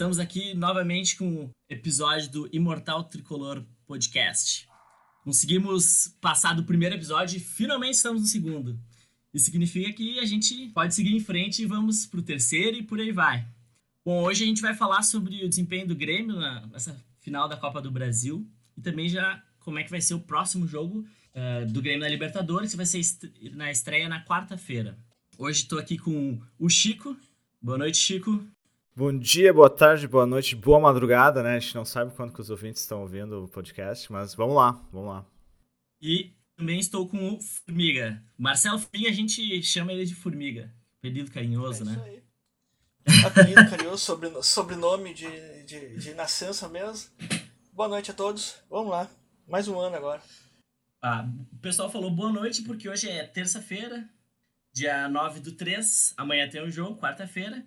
estamos aqui novamente com o episódio do Imortal Tricolor Podcast. Conseguimos passar do primeiro episódio e finalmente estamos no segundo. Isso significa que a gente pode seguir em frente e vamos pro terceiro e por aí vai. Bom, hoje a gente vai falar sobre o desempenho do Grêmio nessa final da Copa do Brasil e também já como é que vai ser o próximo jogo uh, do Grêmio na Libertadores, que vai ser na estreia na quarta-feira. Hoje estou aqui com o Chico. Boa noite, Chico. Bom dia, boa tarde, boa noite, boa madrugada, né? A gente não sabe quando que os ouvintes estão ouvindo o podcast, mas vamos lá, vamos lá. E também estou com o Formiga. Marcelo Formiga, a gente chama ele de Formiga. Apelido carinhoso, é né? Aí. Apelido carinhoso, sobre, sobrenome de, de, de nascença mesmo. Boa noite a todos. Vamos lá. Mais um ano agora. Ah, o pessoal falou boa noite porque hoje é terça-feira, dia 9 do 3. Amanhã tem o um jogo, quarta-feira.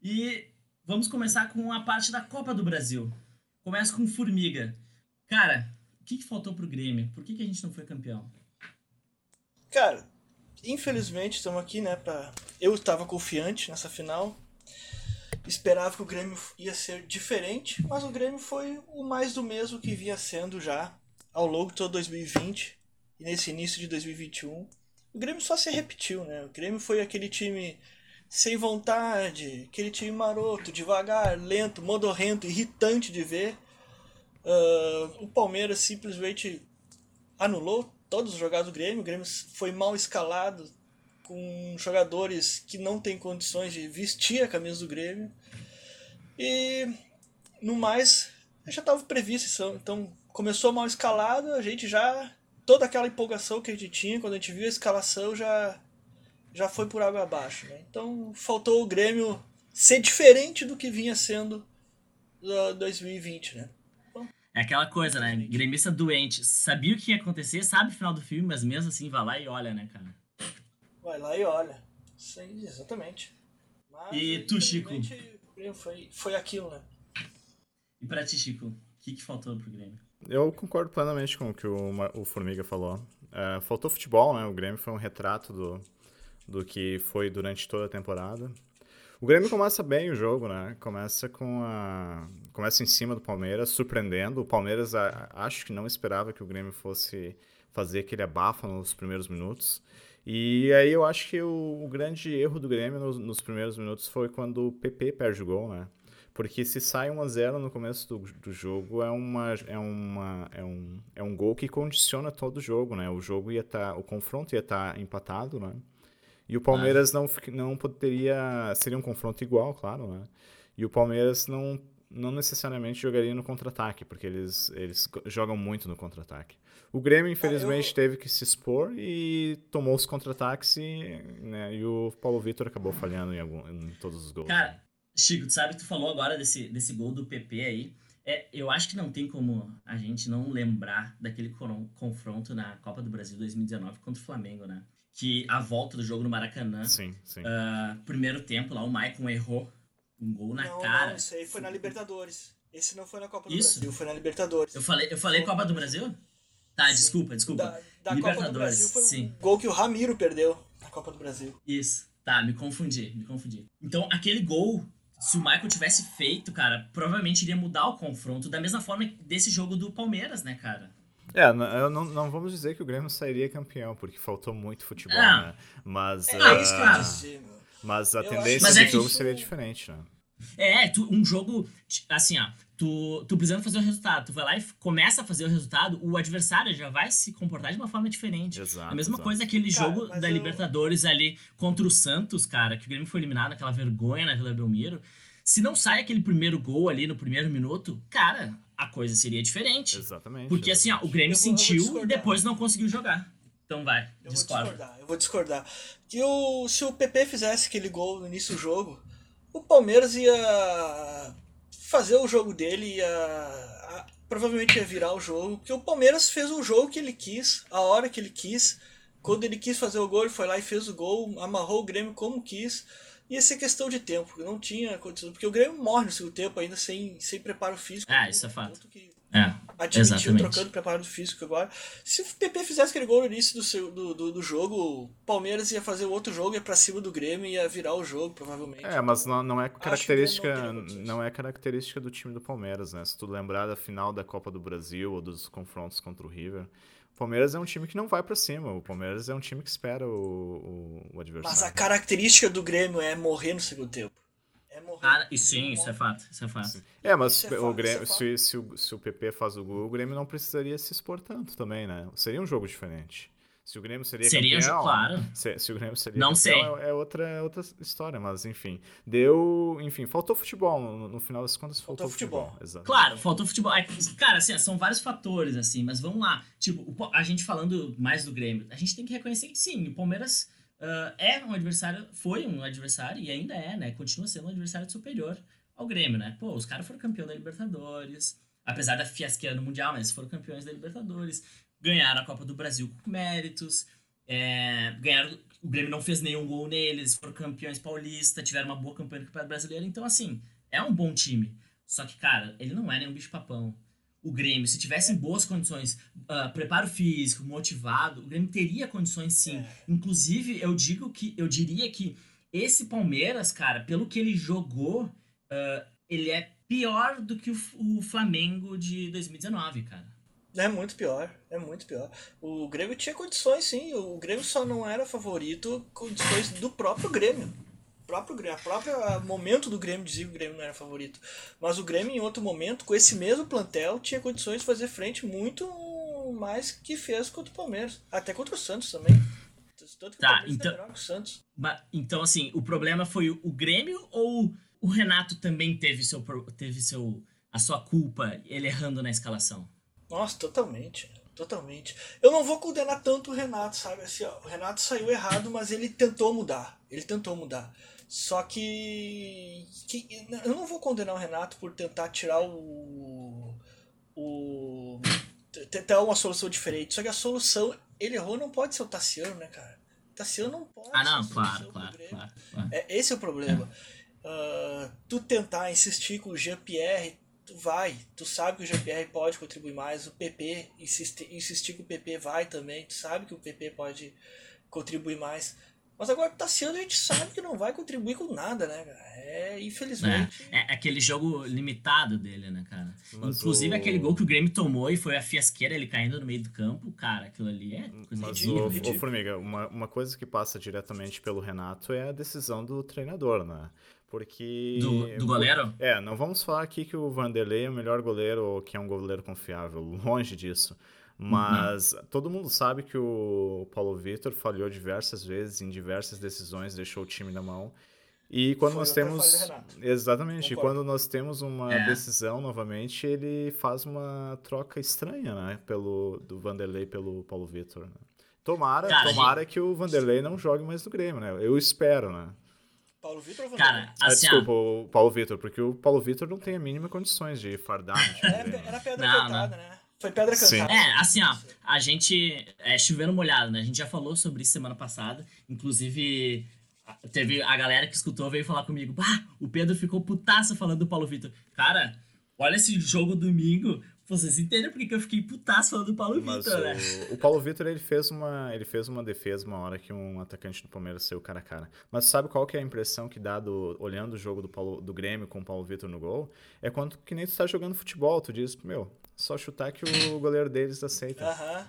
E vamos começar com a parte da Copa do Brasil. Começa com Formiga. Cara, o que, que faltou pro Grêmio? Por que, que a gente não foi campeão? Cara, infelizmente estamos aqui, né? Pra... Eu estava confiante nessa final. Esperava que o Grêmio ia ser diferente, mas o Grêmio foi o mais do mesmo que vinha sendo já ao longo de todo 2020 e nesse início de 2021. O Grêmio só se repetiu, né? O Grêmio foi aquele time sem vontade, aquele time maroto, devagar, lento, modorrento, irritante de ver. Uh, o Palmeiras simplesmente anulou todos os jogados do Grêmio. O Grêmio foi mal escalado, com jogadores que não têm condições de vestir a camisa do Grêmio. E no mais, já estava previsto. Então começou mal escalado, a gente já. Toda aquela empolgação que a gente tinha, quando a gente viu a escalação, já já foi por água abaixo. Né? Então faltou o Grêmio ser diferente do que vinha sendo uh, 2020, né? é aquela coisa, né? Gremista doente. Sabia o que ia acontecer, sabe o final do filme, mas mesmo assim vai lá e olha, né, cara? Vai lá e olha. Sim, exatamente. Mas, e tu, Chico? Foi, foi aquilo, né? E pra ti, Chico, o que, que faltou pro Grêmio? Eu concordo plenamente com o que o, o Formiga falou. É, faltou futebol, né? O Grêmio foi um retrato do, do que foi durante toda a temporada. O Grêmio começa bem o jogo, né? Começa com a começa em cima do Palmeiras, surpreendendo. O Palmeiras a, acho que não esperava que o Grêmio fosse fazer aquele abafa nos primeiros minutos. E aí eu acho que o, o grande erro do Grêmio nos, nos, primeiros minutos foi quando o PP perde o gol, né? Porque se sai 1 a 0 no começo do, do jogo, é, uma, é, uma, é, um, é um gol que condiciona todo o jogo, né? O jogo ia estar, tá, o confronto ia estar tá empatado, né? E o Palmeiras não, não poderia. Seria um confronto igual, claro, né? E o Palmeiras não, não necessariamente jogaria no contra-ataque, porque eles, eles jogam muito no contra-ataque. O Grêmio, infelizmente, eu... teve que se expor e tomou os contra-ataques e, né, e o Paulo Vitor acabou falhando em, algum, em todos os gols. Cara, Chico, tu sabe que tu falou agora desse, desse gol do PP aí. É, eu acho que não tem como a gente não lembrar daquele confronto na Copa do Brasil 2019 contra o Flamengo, né? Que a volta do jogo no Maracanã. Sim, sim. Uh, primeiro tempo lá, o Maicon errou um gol na não, cara. Não, isso aí foi na Libertadores. Esse não foi na Copa do isso? Brasil, foi na Libertadores. Eu falei, eu falei Copa do Brasil? Tá, sim. desculpa, desculpa. Da, da Libertadores, Copa do Brasil foi sim. um gol que o Ramiro perdeu na Copa do Brasil. Isso. Tá, me confundi, me confundi. Então, aquele gol, se o Michael tivesse feito, cara, provavelmente iria mudar o confronto, da mesma forma desse jogo do Palmeiras, né, cara? É, não, não, não, vamos dizer que o Grêmio sairia campeão, porque faltou muito futebol, é. né? Mas, é, uh, isso que eu disse, mas a eu tendência do é jogo seria diferente, né? É, tu, um jogo, assim, ó, tu, tu precisando fazer o resultado, tu vai lá e começa a fazer o resultado, o adversário já vai se comportar de uma forma diferente. Exato, a mesma exato. coisa aquele cara, jogo da eu... Libertadores ali contra o Santos, cara, que o Grêmio foi eliminado, aquela vergonha na Vila Belmiro. Se não sai aquele primeiro gol ali no primeiro minuto, cara, a coisa seria diferente. Exatamente. Porque exatamente. assim, ó, o Grêmio vou, sentiu e depois não conseguiu jogar. Então vai, eu discorda. Vou discordar, eu vou discordar. Que o, se o PP fizesse aquele gol no início do jogo, o Palmeiras ia fazer o jogo dele, ia a, provavelmente ia virar o jogo, porque o Palmeiras fez o jogo que ele quis, a hora que ele quis. Quando ele quis fazer o gol, ele foi lá e fez o gol, amarrou o Grêmio como quis ia ser questão de tempo, não tinha condição, porque o Grêmio morre no segundo tempo ainda sem, sem preparo físico. Ah, isso é fato. Que, é. admitiu Exatamente. trocando preparado físico agora. Se o PP fizesse aquele gol no início do, seu, do, do, do jogo, o Palmeiras ia fazer o outro jogo, ia pra cima do Grêmio e ia virar o jogo, provavelmente. É, mas não, não é característica, não não é característica do time do Palmeiras, né? Se tu lembrar da final da Copa do Brasil ou dos confrontos contra o River, o Palmeiras é um time que não vai pra cima. O Palmeiras é um time que espera o, o, o Mas a adversário. característica do Grêmio é morrer no segundo tempo. É morrer. Ah, e sim, isso é fato, isso é fato. É, mas Isso é o fato, Grêmio, isso é se, se, o, se o PP faz o gol, o Grêmio não precisaria se expor tanto também, né? Seria um jogo diferente. Se o Grêmio seria, Seria um campeão, jogo, claro. Se, se o Grêmio seria Não campeão, sei. É, é outra, é outra história, mas enfim. Deu. Enfim, faltou futebol. No, no final das contas, faltou, Faltou futebol. futebol. Exato. Claro, faltou futebol. É Cara, assim, são vários fatores, assim, mas vamos lá. Tipo, o a gente falando mais do Grêmio, a gente tem que reconhecer que sim, o Palmeiras ah, é um adversário, foi um adversário e ainda é, né? Continua sendo um adversário superior ao Grêmio, né? Pô, os caras foram campeão da Libertadores, apesar da fiasqueira no Mundial, mas foram campeões da Libertadores, ganharam a Copa do Brasil com méritos, é, ganharam. O Grêmio não fez nenhum gol neles, foram campeões paulista, tiveram uma boa campanha no Campeonato Brasileiro, então assim, é um bom time. Só que, cara, ele não é nenhum bicho-papão. O Grêmio, se tivesse em boas condições, ah, preparo físico, motivado, o Grêmio teria condições sim. É. Inclusive, eu digo que eu diria que esse Palmeiras, cara, pelo que ele jogou, ah, ele é pior do que o, o Flamengo de 2019, cara. É muito pior, é muito pior. O Grêmio tinha condições, sim. O Grêmio só não era favorito condições do próprio Grêmio. O próprio Grêmio, a própria momento do Grêmio dizia que o Grêmio não era favorito. Mas o Grêmio, em outro momento, com esse mesmo plantel, tinha condições de fazer frente muito mais que fez contra o Palmeiras. Até contra o Santos também. Tanto que Tá, então- é melhor que o Santos. Então, assim, o problema foi o Grêmio ou o Renato também teve, seu, teve seu, a sua culpa, ele errando na escalação? Nossa, totalmente. Totalmente. Eu não vou condenar tanto o Renato, sabe? Assim, ó, o Renato saiu errado, mas ele tentou mudar. Ele tentou mudar. Só que, que eu não vou condenar o Renato por tentar tirar o. o tentar uma solução diferente. Só que a solução, ele errou, não pode ser o Tassiano, né, cara? O Tassiano não pode Ah, não, claro, claro, claro. claro. É, esse é o problema. Ah, tu tentar insistir com o Jean-Pierre, tu vai. Tu sabe que o Jean-Pierre pode contribuir mais. O PP, insistir, insistir que o PP vai também. Tu sabe que o PP pode contribuir mais. Mas agora o Tassiano a gente sabe que não vai contribuir com nada, né, cara? É, infelizmente. É, é aquele jogo limitado dele, né, cara? Mas Inclusive o- aquele gol que o Grêmio tomou e foi a fiasqueira, ele caindo no meio do campo, cara, aquilo ali é coisa Mas ridícula. o, ridículo. o Formiga, uma, uma coisa que passa diretamente pelo Renato é a decisão do treinador, né? Porque. Do, do goleiro? É, não vamos falar aqui que o Vanderlei é o melhor goleiro ou que é um goleiro confiável, longe disso. Mas todo mundo sabe que o Paulo Vitor falhou diversas vezes em diversas decisões, deixou o time na mão. E quando Foi nós temos. Exatamente. E quando nós temos uma É. decisão novamente, ele faz uma troca estranha, né? Pelo, do Vanderlei pelo Paulo Vitor. né? Tomara, Cara, tomara que o Vanderlei não jogue mais no Grêmio, né? Eu espero, né? Paulo Vitor ou Cara, Vanderlei? Ah, assim, ó, desculpa, o Paulo Vitor, porque o Paulo Vitor não tem a mínima condições de fardar time do Era, Grêmio. era pedra Não, cantada, né? Foi pedra cantada. É, assim, ó, a gente. É chovendo molhado, né? A gente já falou sobre isso semana passada. Inclusive, teve a galera que escutou veio falar comigo. Bah, o Pedro ficou putaço falando do Paulo Vitor. Cara, olha esse jogo domingo. Vocês entendem por que eu fiquei putaço falando do Paulo Mas Vitor, né? o, o Paulo Vitor ele fez uma ele fez uma defesa uma hora que um atacante do Palmeiras saiu cara a cara. Mas sabe qual que é a impressão que dá do, olhando o jogo do, Paulo, do Grêmio com o Paulo Vitor no gol? É quando que nem tu tá jogando futebol, tu diz, meu, só chutar que o goleiro deles aceita. Aham.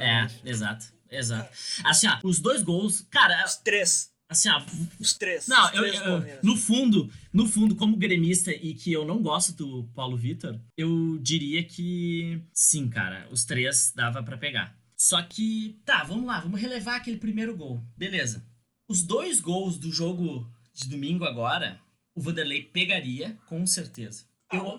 É, exato, exato. Assim, ó, os dois gols, cara, Os três. assim, ó, Os três. Não, os eu, três eu- no fundo, no fundo, como gremista e que eu não gosto do Paulo Vitor, eu diria que sim, cara, os três dava pra pegar. Só que, tá, vamos lá, vamos relevar aquele primeiro gol. Beleza. Os dois gols do jogo de domingo agora, o Vanderlei pegaria, com certeza. Eu,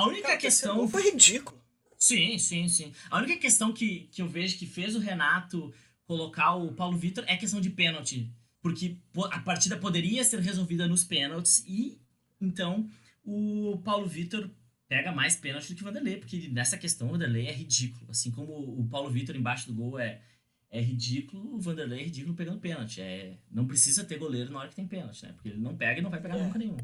a única Cara, questão. foi ridículo. Sim, sim, sim. A única questão que, que eu vejo que fez o Renato colocar o Paulo Vitor é questão de pênalti. Porque po- a partida poderia ser resolvida nos pênaltis e então o Paulo Vitor pega mais pênalti do que o Vanderlei, porque nessa questão o Vanderlei é ridículo. Assim como o Paulo Vitor embaixo do gol é, é ridículo, o Vanderlei é ridículo pegando pênalti. É, não precisa ter goleiro na hora que tem pênalti, né? Porque ele não pega e não vai pegar É. nunca nenhum.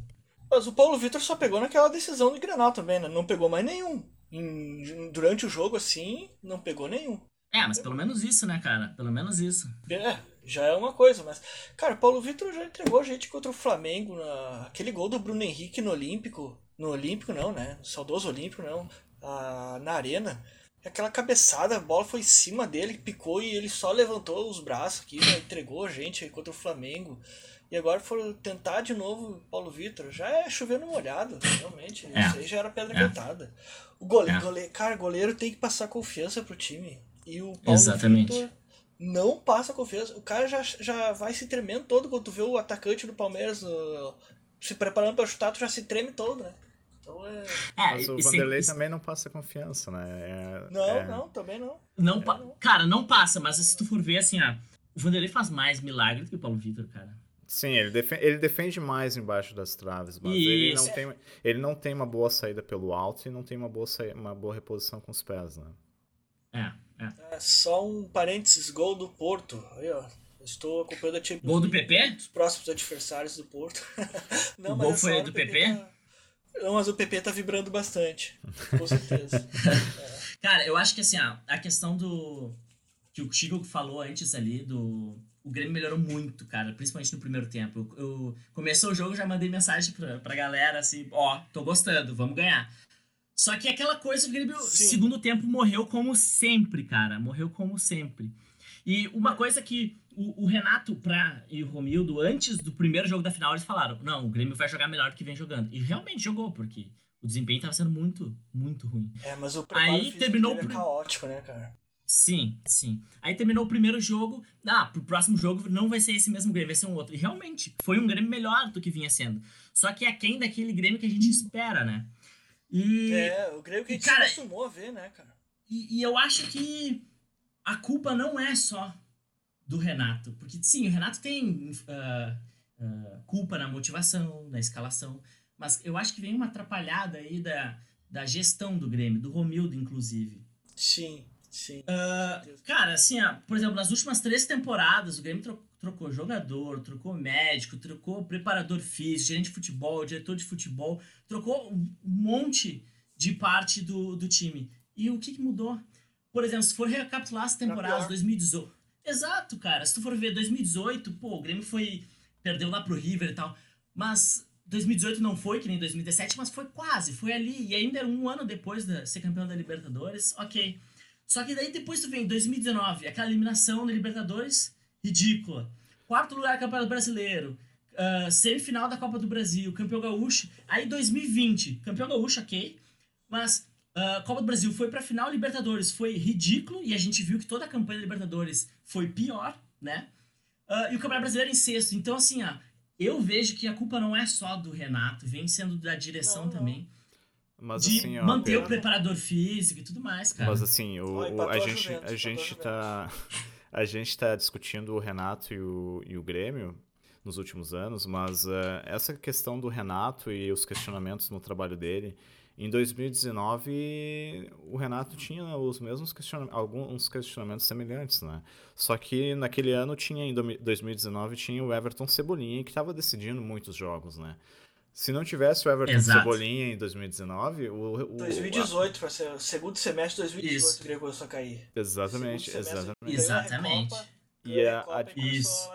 Mas o Paulo Vitor só pegou naquela decisão do Grenal também, né? Não pegou mais nenhum. Em, durante o jogo, assim, não pegou nenhum. É, mas pelo menos isso, né, cara? Pelo menos isso. É, já é uma coisa, mas. Cara, Paulo Vitor já entregou a gente contra o Flamengo. Na... Aquele gol do Bruno Henrique no Olímpico. No Olímpico, não, né? No saudoso Olímpico, não. Ah, na Arena. Aquela cabeçada, a bola foi em cima dele, picou e ele só levantou os braços aqui, né? entregou a gente contra o Flamengo. E agora foram tentar de novo Paulo Vitor. Já é chovendo molhado, realmente. É. Isso aí já era pedra é. cantada. O goleiro, é. goleiro, cara, goleiro tem que passar confiança pro time. E o Paulo Exatamente. Vitor não passa confiança. O cara já, já vai se tremendo todo quando tu vê o atacante do Palmeiras uh, se preparando para chutar, tu já se treme todo, né? Então é. é Mas o Vanderlei também não passa confiança, né? É, não, é... não, também não. não, não, Cara, não passa, mas se tu for ver assim, ah, o Vanderlei faz mais milagre do que o Paulo Vitor, cara. Sim, ele defende, ele defende mais embaixo das traves, mas ele não, tem, ele não tem uma boa saída pelo alto e não tem uma boa, saída, uma boa reposição com os pés, né? É, é. é só um parênteses, gol do Porto. Aí, ó. Estou acompanhando a Champions Gol do PP? Os próximos adversários do Porto. não, o gol foi do PP? Tá... Não, mas o PP tá vibrando bastante. Com certeza. é. Cara, eu acho que assim, ó, a questão do. Que o Chico falou antes ali, do o Grêmio melhorou muito, cara, principalmente no primeiro tempo. Eu, eu começou o jogo, já mandei mensagem pra, pra galera assim, ó, tô gostando, vamos ganhar. Só que aquela coisa, o Grêmio, Sim. segundo tempo, morreu como sempre, cara, morreu como sempre. E uma coisa que o, o, Renato pra, e o Romildo, antes do primeiro jogo da final, eles falaram, não, o Grêmio vai jogar melhor do que vem jogando. E realmente jogou, porque o desempenho tava sendo muito, muito ruim. É, mas o Aí terminou é caótico, né, cara? Sim, sim. Aí terminou o primeiro jogo. Ah, pro próximo jogo não vai ser esse mesmo Grêmio, vai ser um outro. E realmente, foi um Grêmio melhor do que vinha sendo. Só que é quem daquele Grêmio que a gente espera, né? E, é, o Grêmio que a gente cara, acostumou a ver, né, cara? E, e, eu acho que a culpa não é só do Renato. Porque, sim, o Renato tem uh, uh, culpa na motivação, na escalação. Mas eu acho que vem uma atrapalhada aí da, da gestão do Grêmio, do Romildo, inclusive. Sim. Sim. Uh, cara, assim, ó, por exemplo, nas últimas três temporadas, o Grêmio tro trocou jogador, trocou médico, trocou preparador físico, gerente de futebol, diretor de futebol, trocou um monte de parte do, do time. E o que, que mudou? Por exemplo, se for recapitular as temporadas 2018. Exato, cara. Se tu for ver 2018, pô, o Grêmio foi. Perdeu lá pro River e tal. Mas 2018 não foi, que nem 2017, mas foi quase, foi ali. E ainda um ano depois de ser campeão da Libertadores, ok. Só que daí depois tu vem 2019, aquela eliminação na Libertadores, ridícula. Quarto lugar Campeonato Brasileiro, uh, semifinal da Copa do Brasil, campeão gaúcho. Aí 2020, campeão gaúcho, ok. Mas uh, Copa do Brasil foi pra final Libertadores, foi ridículo e a gente viu que toda a campanha da Libertadores foi pior, né? Uh, e o Campeonato Brasileiro em sexto. Então, assim, ó, eu vejo que a culpa não é só do Renato, vem sendo da direção não, também. Mas, de assim, ó, manter o preparador físico e tudo mais, cara. Mas assim, o, o a, gente, a gente tá a gente tá discutindo o Renato e o, e o Grêmio nos últimos anos, mas uh, essa questão do Renato e os questionamentos no trabalho dele, em 2019 o Renato tinha os mesmos questionamentos, alguns questionamentos semelhantes, né? Só que naquele ano tinha em 2019 tinha o Everton Cebolinha que estava decidindo muitos jogos, né? Se não tivesse o Everton Exato. Cebolinha em 2019, o. o 2018, para ser o segundo semestre de 2018 Isso. o Grêmio começou a cair. Exatamente, exatamente. Exatamente. E a, a, isso.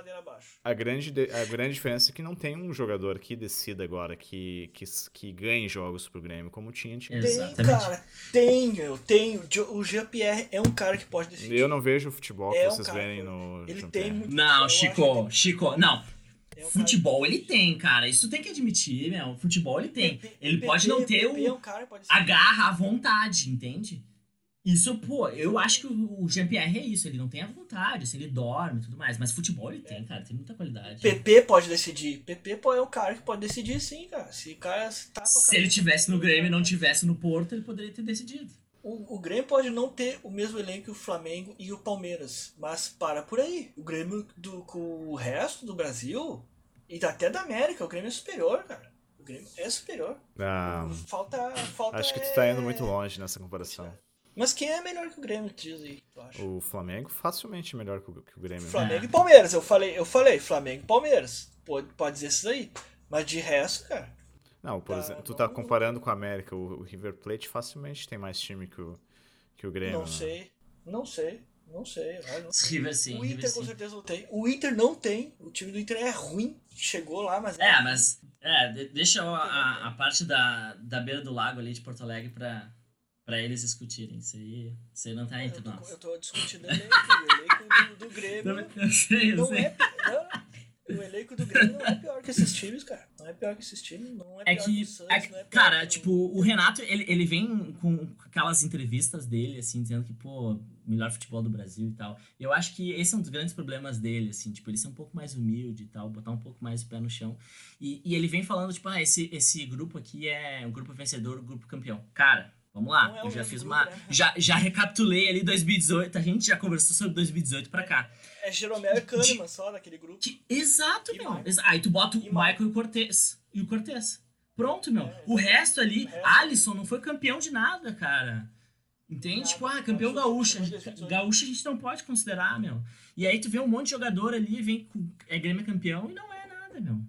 A, grande, a grande diferença é que não tem um jogador que decida agora, que, que, que ganhe jogos pro Grêmio, como tinha antigamente. Tem, cara, tem, eu tenho. O Jean-Pierre é um cara que pode decidir. Eu não vejo o futebol é que vocês um verem no. Ele tem muito. Não, Chico, Chico, não. É futebol ele tem, cara. Isso tem que admitir, meu. Futebol ele tem. Ele pode não ter o, é a garra, a vontade, entende? Isso, pô, eu acho que o Jean-Pierre é isso. Ele não tem a vontade, assim, ele dorme e tudo mais. Mas futebol ele tem, cara. Tem muita qualidade. PP pode decidir. PP é o cara que pode decidir sim, cara. Se o cara tá Se ele tivesse no Grêmio e não tivesse no Porto, ele poderia ter decidido. O, o Grêmio pode não ter o mesmo elenco que o Flamengo e o Palmeiras, mas para por aí. O Grêmio do, com o resto do Brasil e até da América, o Grêmio é superior, cara. O Grêmio é superior. Não. Falta, falta. Acho que tu tá indo muito longe nessa comparação. Mas quem é melhor que o Grêmio, diz aí, tu acha? O Flamengo facilmente melhor que o, que o Grêmio. Flamengo é. e Palmeiras, eu falei, eu falei, Flamengo e Palmeiras. Pode, pode dizer isso aí. Mas de resto, cara. Não, por Tá, exemplo, tu tá comparando com a América. O, o River Plate facilmente tem mais time que o, que o Grêmio. Não né? sei, não sei, não sei. vai, não- River sim, O River Inter com sim. certeza não tem. O Inter não tem. O time do Inter é ruim. Chegou lá, mas. É, mas. É, de- deixa a, a, a parte da, da beira do lago ali de Porto Alegre pra, pra eles discutirem. Isso aí, isso aí não tá Eu entre tô, nós. eu tô discutindo o elenco. O elenco do, do Grêmio. Eu sei, eu Não sei. é, não, o elenco do Grêmio não é pior que esses times, cara. Não é pior que esses times. Não é, É pior que, o Santos, é que- não é cara, que tipo, o Renato, ele, ele vem com aquelas entrevistas dele, assim, dizendo que, pô, melhor futebol do Brasil e tal. Eu acho que esse é um dos grandes problemas dele, assim, tipo, ele ser um pouco mais humilde e tal, botar um pouco mais o pé no chão. E, e ele vem falando, tipo, ah, esse, esse grupo aqui é um grupo vencedor, um grupo campeão. Cara, vamos lá, é eu já fiz uma. né? Já, já recapitulei ali 2018, a gente já conversou sobre 2018 pra cá. É Jeromel e Kahneman só naquele grupo. Que- exato, E meu. Exa- Aí tu bota o E Michael e o Cortez. E o Cortez. Pronto, meu. É, o resto ali, resto- Alisson não foi campeão de nada, cara. Entende? Nada. Tipo, ah, campeão gaúcho. A gente- 2018. Gaúcho a gente não pode considerar, meu. E aí tu vê um monte de jogador ali, vem com. É Grêmio campeão e não é nada, meu.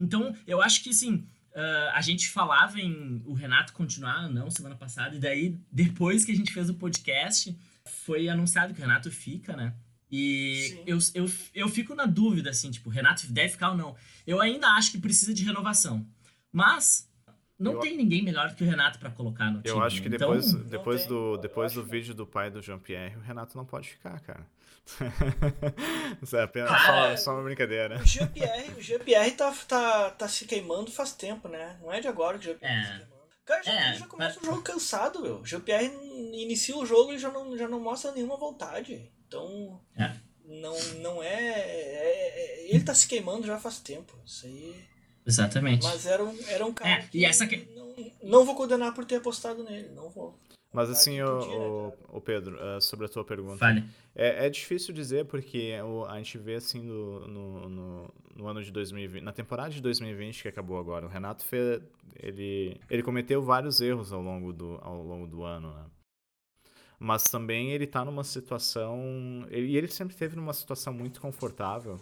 Então, eu acho que assim. Ah, a gente falava em o Renato continuar, não, semana passada, e daí, depois que a gente fez o podcast, foi anunciado que o Renato fica, né? E Sim. eu, eu, eu fico na dúvida, assim, tipo, o Renato deve ficar ou não. Eu ainda acho que precisa de renovação. Mas não Eu- tem ninguém melhor que o Renato pra colocar no time. Eu acho que depois, Então, depois, tem. do, Eu depois do vídeo do pai do Jean-Pierre, o Renato não pode ficar, cara. Isso é apenas Cara, só, só uma brincadeira. O GPR, o GPR tá, tá, tá se queimando faz tempo, né? Não é de agora que o GPR É. tá se queimando. Cara, já, É, já começa o jogo cansado, meu. O GPR inicia o jogo e já não, já não mostra nenhuma vontade. Então, É. não, não é, é- é- Ele tá se queimando já faz tempo. Isso aí. Exatamente. Mas era um, era um cara É, que e essa que- não, não vou condenar por ter apostado nele. Não vou. Mas assim, o, Podia, o, o Pedro, eh, sobre a tua pergunta. Fale. É, é difícil dizer porque a gente vê assim no, no, no, no ano de 2020, na temporada de 2020 que acabou agora, o Renato fez, ele, ele cometeu vários erros ao longo do, ao longo do ano, né? Mas também ele tá numa situação, ele, e ele sempre esteve numa situação muito confortável,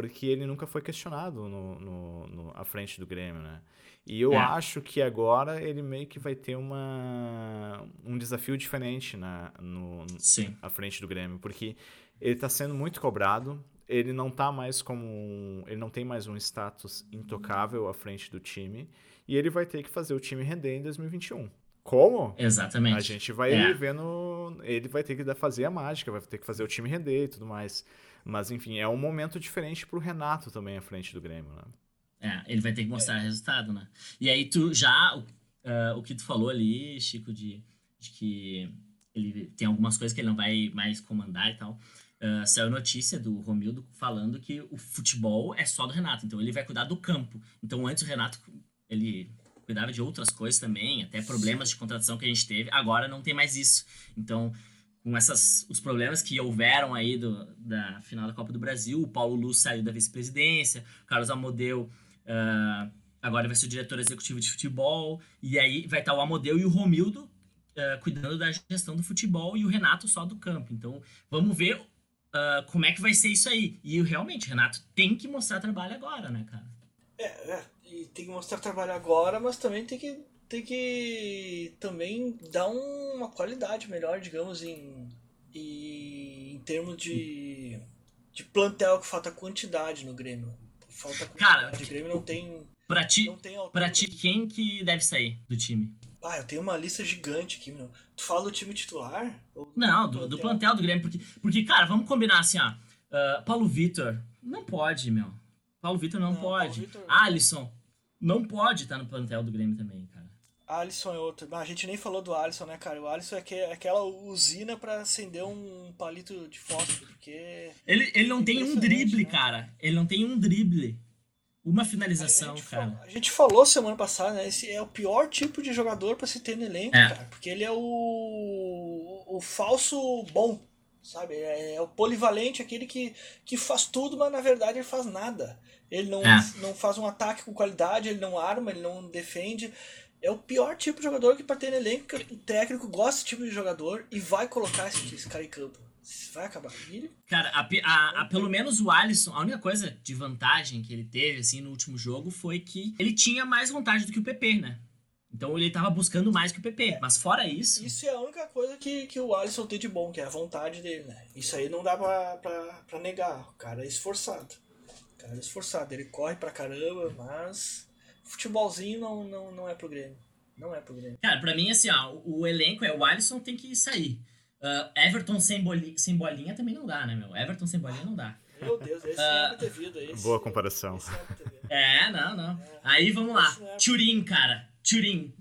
porque ele nunca foi questionado no, no, no- à frente do Grêmio, né? E eu É. acho que agora ele meio que vai ter uma, um desafio diferente na, no, Sim. à frente do Grêmio, porque ele tá sendo muito cobrado, ele não tá mais como um, ele não tem mais um status intocável à frente do time, e ele vai ter que fazer o time render em 2021. Como? Exatamente. A gente vai É. vendo, ele vai ter que fazer a mágica, vai ter que fazer o time render e tudo mais. Mas enfim, é um momento diferente pro Renato também à frente do Grêmio, né? É, ele vai ter que mostrar resultado, né? E aí tu já, o, ah, o que tu falou ali, Chico, de, de que ele tem algumas coisas que ele não vai mais comandar e tal. ah, saiu notícia do Romildo falando que o futebol é só do Renato, então ele vai cuidar do campo. Então antes o Renato, ele cuidava de outras coisas também, até problemas de contratação que a gente teve, agora não tem mais isso. Então, com essas, os problemas que houveram aí do, da final da Copa do Brasil, o Paulo Luz saiu da vice-presidência, o Carlos Amodeu ah, agora vai ser o diretor executivo de futebol, e aí vai estar o Amodeu e o Romildo ah, cuidando da gestão do futebol e o Renato só do campo. Então, vamos ver ah, como é que vai ser isso aí. E realmente, o Renato tem que mostrar trabalho agora, né, cara? É, é, e tem que mostrar trabalho agora, mas também tem que, tem que também dar um- uma qualidade melhor, digamos, em, em, em termos de, de plantel, que falta quantidade no Grêmio. Falta Cara. O Grêmio não tem, Pra ti, não tem pra ti quem que deve sair do time? Ah, eu tenho uma lista gigante aqui, meu. Tu fala do time titular? Não, do, do plantel do Grêmio. Porque, porque, cara, vamos combinar assim, ó. ah, Paulo Vitor, não pode, meu. Paulo Vitor não, Não, Paulo pode. Vitor- Alisson, não pode estar no plantel do Grêmio também, cara. Alisson é outro. Ah, a gente nem falou do Alisson, né, cara? O Alisson é, que, é aquela usina pra acender um palito de fósforo, porque... Ele, ele não tem um drible, né? cara. Ele não tem um drible. Uma A finalização, gente, cara. falou, a gente falou semana passada, né? Esse é o pior tipo de jogador pra se ter no elenco, É. cara. Porque ele é o, o falso bom, sabe? É, é o polivalente, aquele que, que faz tudo, mas na verdade ele faz nada. Ele não, É. não faz um ataque com qualidade, ele não arma, ele não defende. É o pior tipo de jogador que pra ter no elenco, o técnico gosta desse tipo de jogador e vai colocar esse, esse cara em campo. Vai acabar. Ele... Cara, a, a, a, pelo menos o Alisson, a única coisa de vantagem que ele teve, assim, no último jogo foi que ele tinha mais vontade do que o PP, né? Então ele tava buscando mais que o PP. É, mas fora isso. Isso é a única coisa que, que o Alisson tem de bom, que é a vontade dele, né? Isso aí não dá pra, pra, pra negar. O cara é esforçado. O cara é esforçado. Ele corre pra caramba, mas. Futebolzinho não, não, não é pro Grêmio. Não é pro Grêmio. Cara, pra mim, assim, ó, o, o elenco é o Alisson tem que sair. Uh, Everton sem, boli sem bolinha também não dá, né, meu? Everton sem bolinha não dá. Meu Deus, esse uh, é ter vindo. Esse, Boa comparação. É, é, não, não. É. Aí vamos lá. É... Turim, cara. Turim.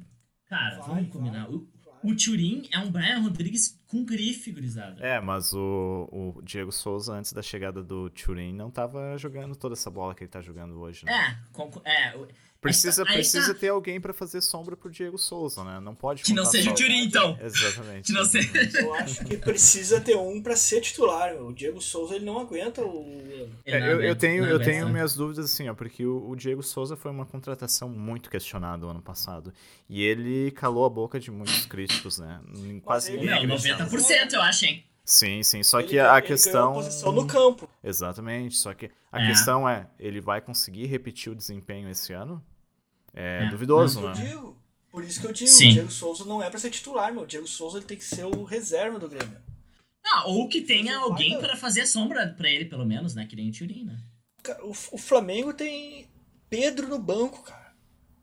Cara, vai, vamos combinar. Vai, o, vai. o Turim é um Brian Rodrigues com grife, gurizada. É, mas o, o Diego Souza, antes da chegada do Turim, não tava jogando toda essa bola que ele tá jogando hoje, né? É, é Precisa, tá, precisa tá. ter alguém para fazer sombra pro Diego Souza, né? Não pode Que não seja o Turim, então. Exatamente. Que não seja... Eu acho que precisa ter um para ser titular. O Diego Souza ele não aguenta o. É, eu, eu, tenho, eu tenho minhas dúvidas assim, ó, porque o, o, Diego Souza foi uma contratação muito questionada o ano passado. E ele calou a boca de muitos críticos, né? Quase ninguém. Não, 90% eu acho, hein? Sim, sim. Só ele, que a ele questão. posição no campo. Exatamente. Só que a é. questão é: ele vai conseguir repetir o desempenho esse ano? É, é. duvidoso, né? Digo, por isso que eu digo: sim. o Diego Souza não é para ser titular, meu. O Diego Souza ele tem que ser o reserva do Grêmio. Ah, ou que tenha alguém para fazer a sombra para ele, pelo menos, né? Que nem o Turin, né? O, o Flamengo tem Pedro no banco, cara.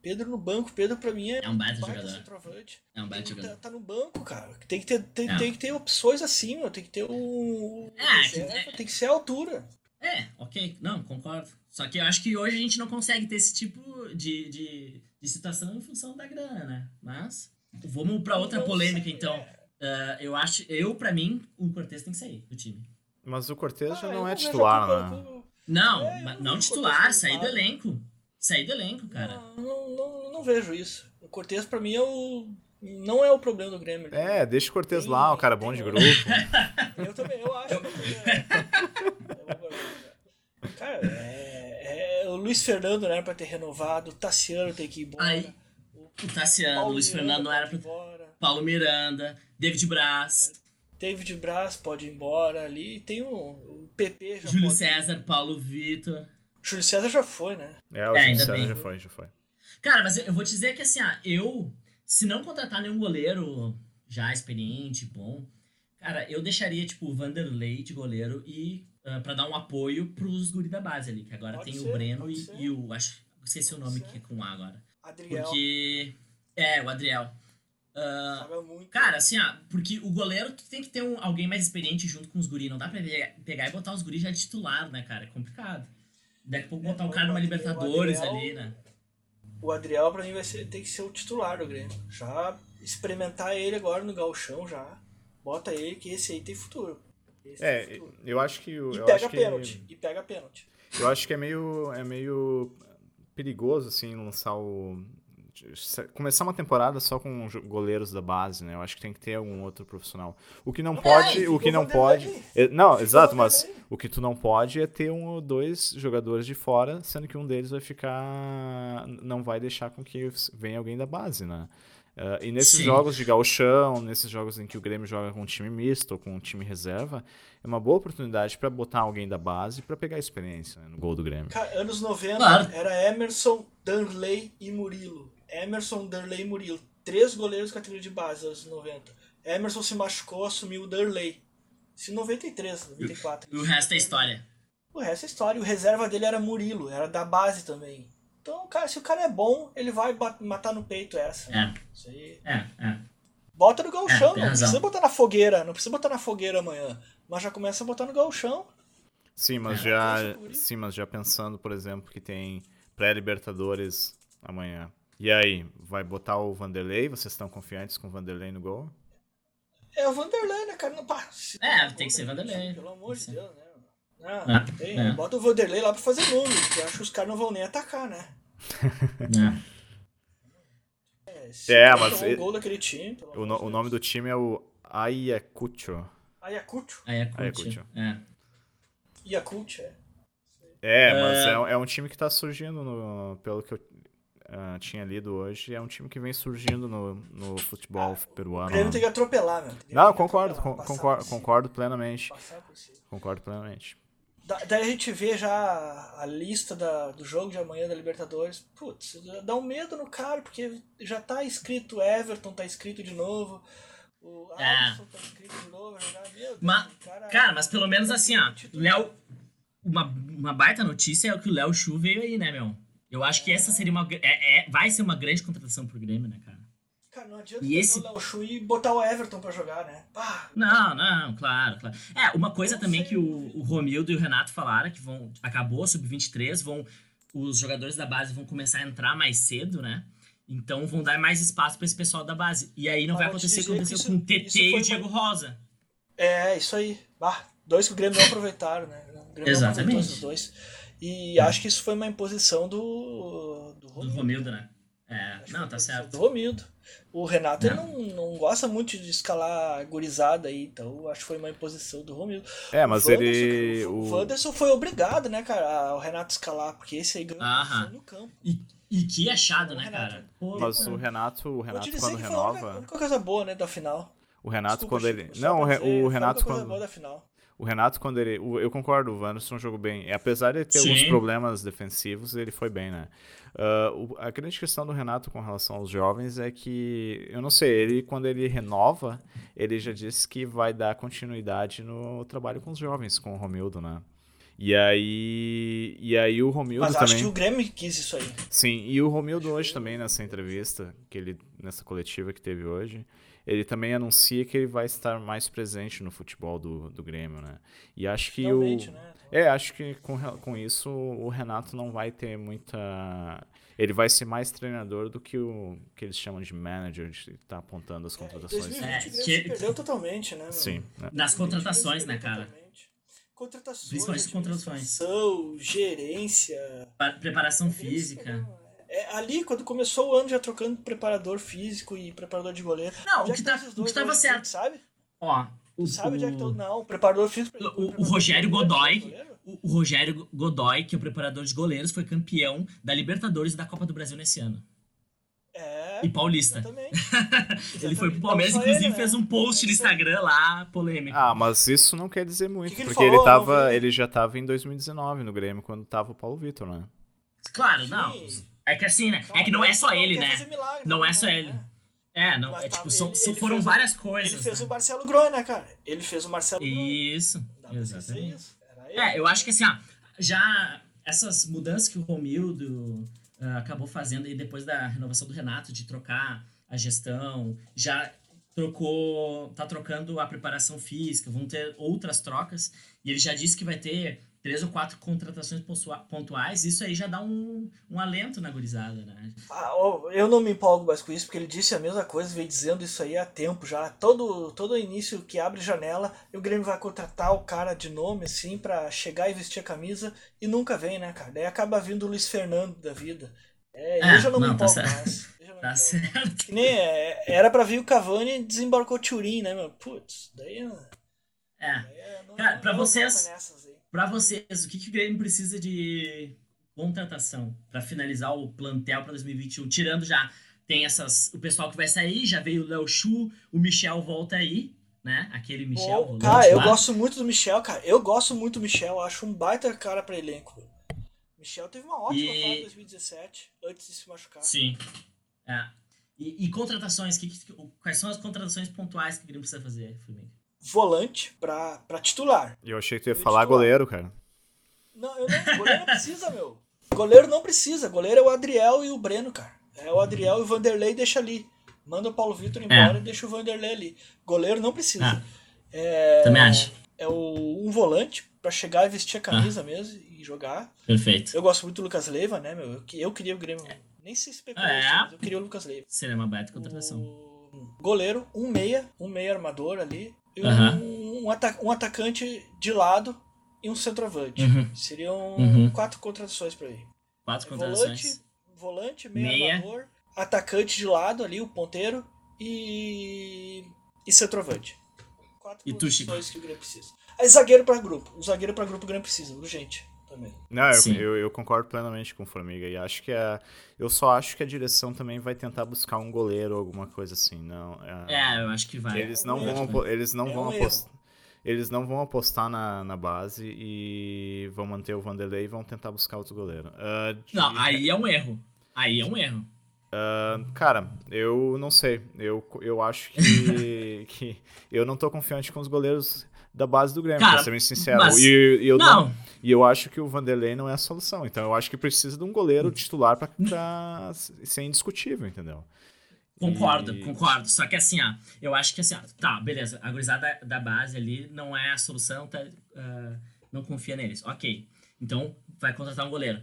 Pedro no banco. Pedro, pra mim, é, é um baita, baita jogador. Centroavante. É um baita jogador. Tá, tá, no banco, cara. Tem que ter, tem, é. tem que ter opções acima. Tem que ter o. É, é, tem que ser a altura. É, ok. Não, concordo. Só que eu acho que hoje a gente não consegue ter esse tipo de, de, de situação em função da grana, né? Mas. Vamos pra outra não polêmica, sei, então. Uh, eu acho. Eu, pra mim, o Cortez tem que sair do time. Mas o Cortez ah, já não é titular, né? Não, é, não titular, sair do elenco. Sair do elenco, cara. Não, não, não, não vejo isso. O Cortez, pra mim, é o. Não é o problema do Grêmio. É, deixa o Cortez lá, o cara bom de grupo. eu também, eu acho. Que é, cara, é, é, o Luiz Fernando não era pra ter renovado, o Tassiano tem que ir embora. Aí, o Tassiano, Paulo Luiz Miranda Fernando não era pra. Embora. Paulo Miranda, David Braz. David Braz pode ir embora ali. Tem o, o PP já Júlio César, Paulo Vitor. Júlio César já foi, né? É, o é, Júlio César bem. já foi, já foi. Cara, mas eu vou te dizer que assim, ah, eu, se não contratar nenhum goleiro já experiente, bom, cara, eu deixaria, tipo, o Vanderlei de goleiro e uh, pra dar um apoio pros guri da base ali, que agora pode tem ser, o Breno e, e, o. Acho, esqueci o nome que é com A agora. Adriel. Porque. É, o Adriel. Uh, cara, assim, ah, porque o goleiro tem que ter um, alguém mais experiente junto com os guris. Não dá pra pegar e botar os guris já de titular, né, cara? É complicado. Daqui a pouco botar o cara numa Libertadores Adriel, ali, né? O Adriel, pra mim, vai ser, tem que ser o titular do Grêmio. Já experimentar ele agora no galchão já. Bota ele, que esse aí tem futuro. Esse é, tem futuro. eu acho que... Eu e pega que... pênalti. E pega pênalti. Eu acho que é meio, é meio perigoso, assim, lançar o começar uma temporada só com goleiros da base, né? Eu acho que tem que ter algum outro profissional. O que não pode, é, o que não pode, é, não, exato, mas o que tu não pode é ter um ou dois jogadores de fora, sendo que um deles vai ficar, não vai deixar com que venha alguém da base, né? Uh, e nesses Sim. jogos de gauchão, nesses jogos em que o Grêmio joga com um time misto ou com um time reserva, é uma boa oportunidade para botar alguém da base para pegar experiência né, no gol do Grêmio. Cara, anos 90 claro. era Emerson, Danley e Murilo. Emerson, Darley e Murilo. Três goleiros categoria de base anos 90. Emerson se machucou, assumiu o Darley. Isso em 93, 94. E o resto é história. O resto é história. O reserva dele era Murilo, era da base também. Então, cara, se o cara é bom, ele vai matar no peito essa. É. Isso aí. É, é. Bota no galchão, é, não precisa botar na fogueira, não precisa botar na fogueira amanhã. Mas já começa a botar no galchão. Sim, mas é. já, sim, mas já pensando, por exemplo, que tem pré-libertadores amanhã. E aí, vai botar o Vanderlei? Vocês estão confiantes com o Vanderlei no gol? É o Vanderlei, né, cara? Não, pá, é, tem que ser Vanderlei. Pelo amor de Deus, né? Ah, é, tem, é. Bota o Vanderlei lá pra fazer número, porque eu acho que os caras não vão nem atacar, né? é, é mas. Um gol daquele time, o, no, o nome do time é o Ayacucho. Ayacucho? Ayacucho. É. Ayacucho, é. É, mas é, é, um time que tá surgindo, no, pelo que eu uh, tinha lido hoje, é um time que vem surgindo no, no futebol ah, peruano. O Grêmio tem que atropelar, meu. Não, concordo, atropelar, concordo, concordo plenamente. Concordo plenamente. Da, daí a gente vê já a lista da, do jogo de amanhã da Libertadores. Putz, dá um medo no cara, porque já tá escrito Everton, tá escrito de novo. O é. Alisson tá escrito de novo, jogar. Meu Deus, mas, cara, cara, mas pelo menos assim, ó. Léo. Uma, uma baita notícia é o que o Léo Chu veio aí, né, meu? Eu acho que essa seria uma. É, é, vai ser uma grande contratação pro Grêmio, né, cara? Cara, não adianta e esse... o Léo Chu e botar o Everton pra jogar, né? Não, não, claro, claro. É, uma coisa também que o, o Romildo e o Renato falaram, que vão. Acabou, sub-23, vão. Os jogadores da base vão começar a entrar mais cedo, né? Então vão dar mais espaço para esse pessoal da base. E aí não vai acontecer o que aconteceu isso, com o TT e o Diego uma... Rosa. É, isso aí. Ah, dois que o Grêmio não aproveitaram, né? Exatamente. Os dois. E acho que isso foi uma imposição do. Do Romildo, do Romildo né? É, não, tá certo. Do Romildo. O Renato não. Ele não, não gosta muito de escalar gurizada aí, então acho que foi uma imposição do Romildo. É, mas o ele. O, Wanderson foi obrigado, né, cara, o Renato escalar, porque esse aí ganhou no campo. E, e que achado, né, cara? Pô, mas o Renato, o Renato quando renova. A única coisa boa, né, da final. O Renato Desculpa, quando ele. Não, o, dizer, o Renato quando. Boa da final. O Renato, quando ele. Eu concordo, o Wanderson jogou bem. Apesar de ter Sim. alguns problemas defensivos, ele foi bem, né? Uh, a grande questão do Renato com relação aos jovens é que, eu não sei, ele, quando ele renova, ele já disse que vai dar continuidade no trabalho com os jovens, com o Romildo, né? E aí, e aí o Romildo Mas acho também... que o Grêmio quis isso aí. Sim, e o Romildo hoje também nessa entrevista, que ele nessa coletiva que teve hoje, ele também anuncia que ele vai estar mais presente no futebol do, do Grêmio, né? E acho que Realmente, o né? É, acho que com, com isso o Renato não vai ter muita. Ele vai ser mais treinador do que o que eles chamam de manager, de estar tá apontando as contratações. É, é que... perdeu totalmente, né? Meu? Sim. Né? Nas contratações, né, cara? Contratações. Principalmente contratações. Gerência. Preparação física. É, ali, quando começou o ano, já trocando preparador físico e preparador de goleiro. Não, o que, tá, o que tava certo. Sabe? Ó, o, Sabe onde é que tô? Não, preparador físico. O, o Rogério Godoy. O, o Rogério Godoy, que é o preparador de goleiros, foi campeão da Libertadores e da Copa do Brasil nesse ano. É. E paulista. Exatamente. ele foi pro Palmeiras, inclusive ele, fez né? um post no Instagram lá, polêmico. Ah, mas isso não quer dizer muito, que que ele porque falou? ele, tava, ele já tava em 2019 no Grêmio, quando tava o Paulo Vitor, né? Claro, não. É que assim, né? É que não é só ele, né? Não é só né? ele. É, não, é, tipo, são, ele foram várias coisas. Ele fez né? o Marcelo Groi, né, cara? Ele fez o Marcelo Groi. Isso, exatamente. Isso. É, eu acho que assim, ó, já essas mudanças que o Romildo uh, acabou fazendo aí depois da renovação do Renato, de trocar a gestão, já trocou, tá trocando a preparação física, vão ter outras trocas, e ele já disse que vai ter três ou quatro contratações pontuais, isso aí já dá um, um alento na gurizada, né? Ah, eu não me empolgo mais com isso, porque ele disse a mesma coisa, vem dizendo isso aí há tempo já. Todo, todo início que abre janela, o Grêmio vai contratar o cara de nome, assim, para chegar e vestir a camisa, e nunca vem, né, cara? Daí acaba vindo o Luiz Fernando da vida. É, é eu já não, não me tá empolgo tá mais. Tá certo. nem, é, era pra vir o Cavani e desembarcou o Turim, né, meu? Putz, daí... É. é não, cara, pra vocês... Para vocês, o que, que o Grêmio precisa de contratação para finalizar o plantel para 2021? Tirando já, tem essas. O pessoal que vai sair, já veio o Léo Chu, o Michel volta aí, né? Aquele Michel. Oh, cara, eu gosto muito do Michel, cara. Eu gosto muito do Michel, acho um baita cara para elenco. Michel teve uma ótima e... fase em 2017, antes de se machucar. Sim. É. E, e contratações, que, que, quais são as contratações pontuais que o Grêmio precisa fazer, Flamengo? Volante pra, pra titular. E eu achei que tu ia falar titular. goleiro, cara. Não, eu não, goleiro não precisa, meu. Goleiro não precisa. Goleiro é o Adriel e o Breno, cara. É o Adriel e o Vanderlei deixa ali. Manda o Paulo Vitor embora é. e deixa o Vanderlei ali. Goleiro não precisa. Ah. É, Também acho. É o, um volante para chegar e vestir a camisa ah. mesmo e jogar. Perfeito. Eu gosto muito do Lucas Leiva, né, meu? Eu, eu queria o Grêmio. É. Nem se especulou, é. mas eu queria o Lucas Leiva. Seria uma baita contratação. O goleiro, um meia, um meia armador ali um, um, ata um, atacante de lado e um centroavante. Uhum. Seriam uhum. quatro contratações para ele. Quatro contratações. Volante, volante meia. armador, atacante de lado ali, o ponteiro e e centroavante. Quatro e contratações que o Grêmio precisa. Aí zagueiro para grupo. O zagueiro para grupo o Grêmio precisa, urgente. Também. Não, eu, eu, eu concordo plenamente com o Formiga. E acho que é. Eu só acho que a direção também vai tentar buscar um goleiro ou alguma coisa assim. Não, é, É, eu acho que vai. eles não vão, eles não É vão um apostar. Eles não vão apostar na, na base e vão manter o Vanderlei e vão tentar buscar outro goleiro. Ah, de- Não, aí é um erro. Aí é um erro. Cara, eu não sei. Eu, eu acho que, que. Eu não tô confiante com os goleiros da base do Grêmio, Cara, pra ser bem sincero. mas- E, e eu Não. e eu acho que o Vanderlei não é a solução. Então eu acho que precisa de um goleiro titular pra, pra ser indiscutível, entendeu? Concordo, E- concordo. Só que assim, ó, eu acho que assim, ó, tá, beleza. A gurizada da, da base ali não é a solução, tá, ah, não confia neles. Ok. Então vai contratar um goleiro.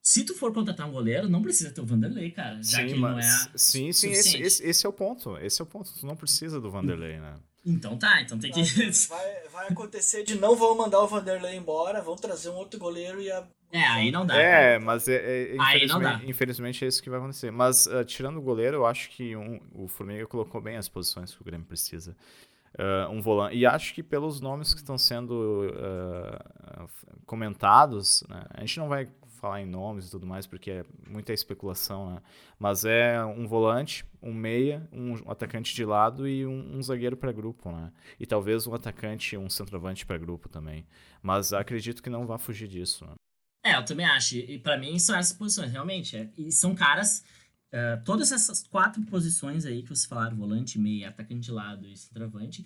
Se tu for contratar um goleiro, não precisa ter o Vanderlei, cara. Já que sim, ele não é. mas, sim, sim, esse, esse, esse é o ponto. Esse é o ponto. Tu não precisa do Vanderlei, né? Então tá, então tem que. Vai, vai acontecer de não vão mandar o Vanderlei embora, vão trazer um outro goleiro e a. É, aí não dá. É, mas é, é- Aí não infelizmente, dá. infelizmente é isso que vai acontecer. Mas ah, tirando o goleiro, eu acho que um- o Formiga colocou bem as posições que o Grêmio precisa. Ah, um volante. E acho que pelos nomes que estão sendo ah, comentados, né, a gente não vai falar em nomes e tudo mais, porque é muita especulação, né? Mas é um volante, um meia, um atacante de lado e um, um zagueiro para grupo, né? E talvez um atacante um centroavante para grupo também. Mas acredito que não vá fugir disso. Né? É, eu também acho. E pra mim são essas posições, realmente. é. E são caras. eh, todas essas quatro posições aí que vocês falaram, volante, meia, atacante de lado e centroavante,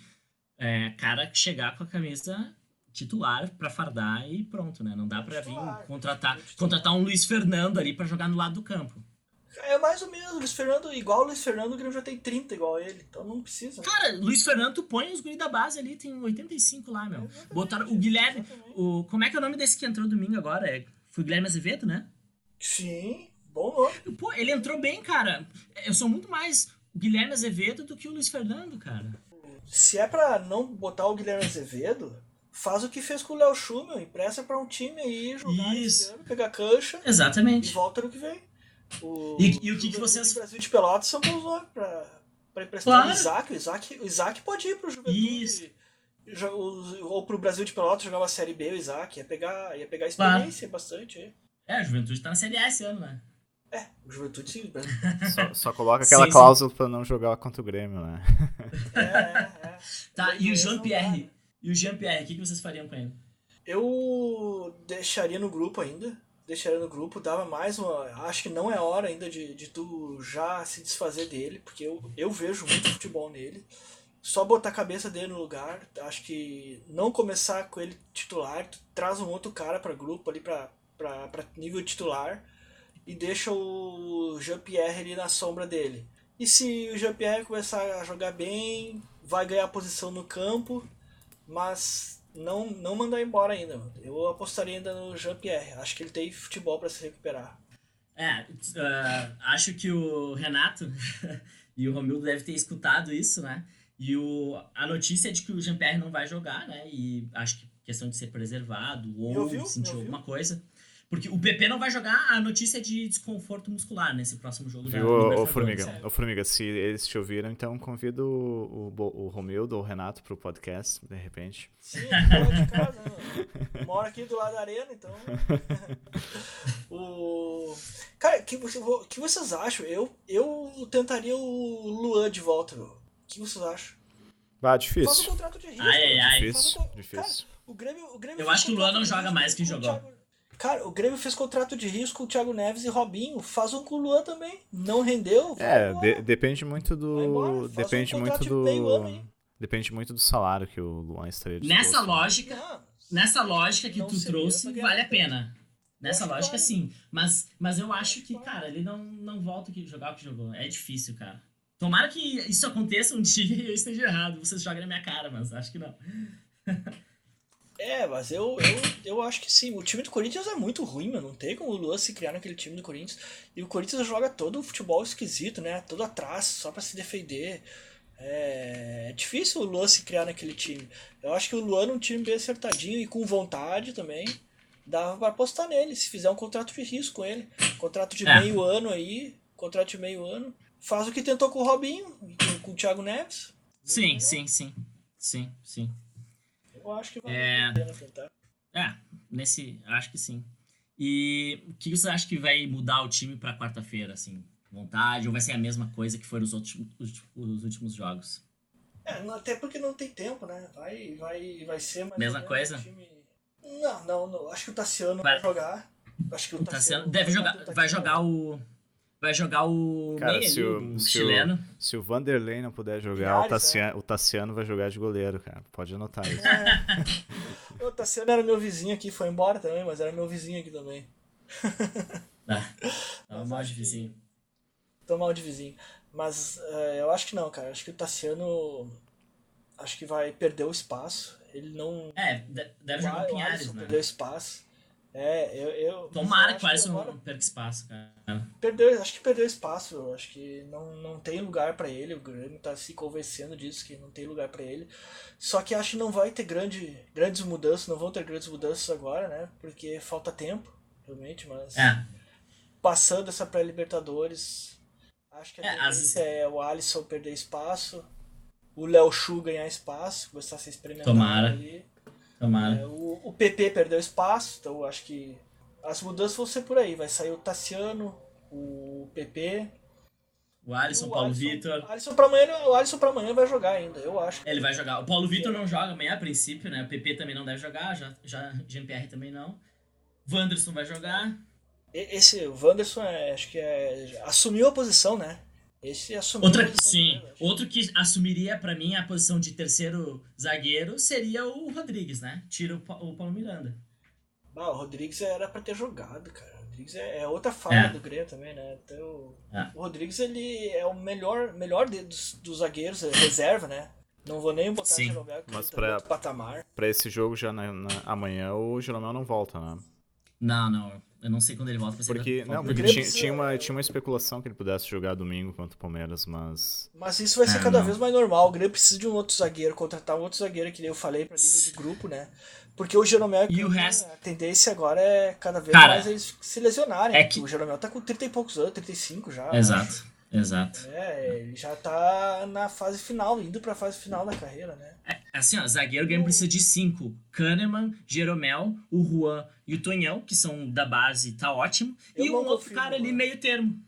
é, cara que chegar com a camisa titular pra fardar e pronto, né? Não dá pra vir contratar, contratar um Luiz Fernando ali pra jogar no lado do campo. É mais ou menos, Luiz Fernando, igual o Luiz Fernando, o Grêmio já tem 30 igual ele, então não precisa. Cara, Luiz Fernando, tu põe os guri da base ali, tem 85 lá, meu. Exatamente, Botaram o Guilherme. exatamente. O, como é que é o nome desse que entrou domingo agora? É, foi o Guilherme Azevedo, né? Sim, bom nome. Pô, ele entrou bem, cara. Eu sou muito mais o Guilherme Azevedo do que o Luiz Fernando, cara. Se é pra não botar o Guilherme Azevedo, faz o que fez com o Léo Schumel, empresta pra um time aí, jogar Isso. ano, pegar cancha e Exatamente. volta no que vem. O, E- e o que que vocês- e Brasil de Pelotas são bons nomes pra, pra emprestar Claro. o Isaac. O Isaac. O Isaac pode ir pro Juventude. Isso. Ou pro Brasil de Pelotas jogar uma Série B, o Isaac. Ia pegar, ia pegar Claro. experiência bastante. aí. É, a Juventude tá na Série A esse ano, né? É, o Juventude sim. Brasil- Só, só coloca aquela Sim, sim. cláusula pra não jogar contra o Grêmio, né? É, é, é. Tá, e o Mas E o Jean Pierre, o que, que vocês fariam com ele? Eu deixaria no grupo ainda. Deixaria no grupo, dava mais uma. Acho que não é hora ainda de, de tu já se desfazer dele, porque eu, eu vejo muito futebol nele. Só botar a cabeça dele no lugar. Acho que não começar com ele titular, tu traz um outro cara para grupo ali pra nível titular e deixa o Jean-Pierre ali na sombra dele. E se o Jean-Pierre começar a jogar bem, vai ganhar posição no campo, mas não, não mandar embora ainda. mano. Eu apostaria ainda no Jean-Pierre. Acho que ele tem futebol para se recuperar. É, ah, acho que o Renato e o Romildo devem ter escutado isso, né? E o, a notícia é de que o Jean-Pierre não vai jogar, né? E acho que questão de ser preservado ou sentir alguma coisa. Porque o PP não vai jogar, a notícia é de desconforto muscular nesse próximo jogo Viu, ô. Formiga? Ô, Formiga, se eles te ouviram, então convido o, o, o Romildo ou o Renato pro podcast, de repente. Sim, fora de casa, né? Mora aqui do lado da arena, então. o... Cara, o que, que vocês acham? Eu, eu tentaria o Luan de volta, meu. O que vocês acham? Ah, Faz um difícil. contrato de risco. Ai, ai, ai. Faz um Difícil, difícil. Cara, o Grêmio, o Grêmio Eu acho que o Luan não joga mais que jogou. Cara, o Grêmio fez contrato de risco com o Thiago Neves e Robinho. Faz um com o Luan também. Não rendeu? É, de- depende muito Vai embora, do. faz um Depende muito ano do. Depende muito do salário que o Luan estaria. Nessa lógica, Não, nessa lógica que tu trouxe, vale a pena. Nessa lógica, vale. sim. Mas, mas eu acho que, vale. cara, ele não, não volta a jogar o que jogou. É difícil, cara. Tomara que isso aconteça um dia e eu esteja errado. Vocês joguem na minha cara, mas acho que não. É, mas eu, eu, eu acho que sim. O time do Corinthians é muito ruim, mano. Não tem como o Luan se criar naquele time do Corinthians. E o Corinthians joga todo o futebol esquisito, né? Todo atrás, só pra se defender. É, é difícil o Luan se criar naquele time. Eu acho que o Luan, num time bem acertadinho e com vontade também, dava pra apostar nele. Se fizer um contrato de risco com ele. Contrato de É. meio ano aí. Contrato de meio ano. Faz o que tentou com o Robinho, com, com o Thiago Neves. Sim, sim, sim. Sim, sim. Eu acho que vale É. a pena tentar. É, nesse. Acho que sim. E o que você acha que vai mudar o time pra quarta-feira, assim? Vontade? Ou vai ser a mesma coisa que foram os, outros, os, os últimos jogos? É, até porque não tem tempo, né? Vai, vai, vai ser mais Mesma coisa? Time... Não, não, não, acho que o Tassiano vai, vai jogar. Acho que o, o Tassiano, Tassiano deve jogar, vai jogar o vai jogar o Cara, se o, o se chileno. O, se o Vanderlei não puder jogar, o, Tassiano, é. o Tassiano vai jogar de goleiro, cara. Pode anotar isso. É. o Tassiano era meu vizinho aqui, foi embora também, mas era meu vizinho aqui também. Ah, tava mal de vizinho. Tô mal de vizinho. Mas uh, eu acho que não, cara. Acho que o Tassiano. Acho que vai perder o espaço. Ele não. É, deve jogar o Pinhares, né? Perdeu espaço. É, eu. eu Tomara que o Alisson agora... não perca espaço, cara. Perdeu, acho que perdeu espaço. Acho que não, não tem lugar para ele. O Grêmio tá se convencendo disso, que não tem lugar para ele. Só que acho que não vai ter grande, grandes mudanças, não vão ter grandes mudanças agora, né? Porque falta tempo, realmente, mas. É. Passando essa pré-Libertadores, acho que a é, as... é o Alisson perder espaço, o Léo Chu ganhar espaço, começar a ser experimentado Tomara. ali. Tomara. É, o, o PP perdeu espaço, então acho que as mudanças vão ser por aí. Vai sair o Tassiano, o PP. O Alisson, o Paulo Vitor. O Alisson pra amanhã, o Alisson pra amanhã vai jogar ainda, eu acho. Ele vai jogar. O Paulo Vitor não joga amanhã a princípio, né? O PP também não deve jogar, já, já Jean-Pierre também não. Wanderson vai jogar. Esse, o Wanderson, é, acho que é, assumiu a posição, né? Esse assumiu Outra, Sim, outro que assumiria para mim a posição de terceiro zagueiro seria o Rodrigues, né? Tira o, o Paulo Miranda. Ah, o Rodrigues era para ter jogado, cara. O Rodrigues é, é outra falha É. do Grêmio também, né? Então, É. o Rodrigues ele é o melhor, melhor dos, dos zagueiros, é reserva, né? Não vou nem botar Sim. o Jeromel, que Mas tá pra- patamar. Pra esse jogo já na, na- amanhã, o Jeromel não volta, né? Não, não. Eu não sei quando ele volta pra ser Porque, não, porque tinha, precisa- tinha, uma, tinha uma especulação que ele pudesse jogar domingo contra o Palmeiras, mas. Mas isso vai ser É, cada não. vez mais normal. O Grêmio precisa de um outro zagueiro, contratar um outro zagueiro, que nem eu falei, pra nível de grupo, né? Porque o Jeromel, E o resto- a tendência agora é cada vez Cara, mais eles se lesionarem. é que- O Jeromel tá com 30 e poucos anos, 35 já. Exato, exato. É, ele já tá na fase final, indo pra fase final da carreira, né? É, assim, ó, zagueiro o Grêmio precisa de cinco. Kahneman, Jeromel, o Juan e o Tonhão, que são da base, tá ótimo. Eu e um outro confio cara ali, meio termo.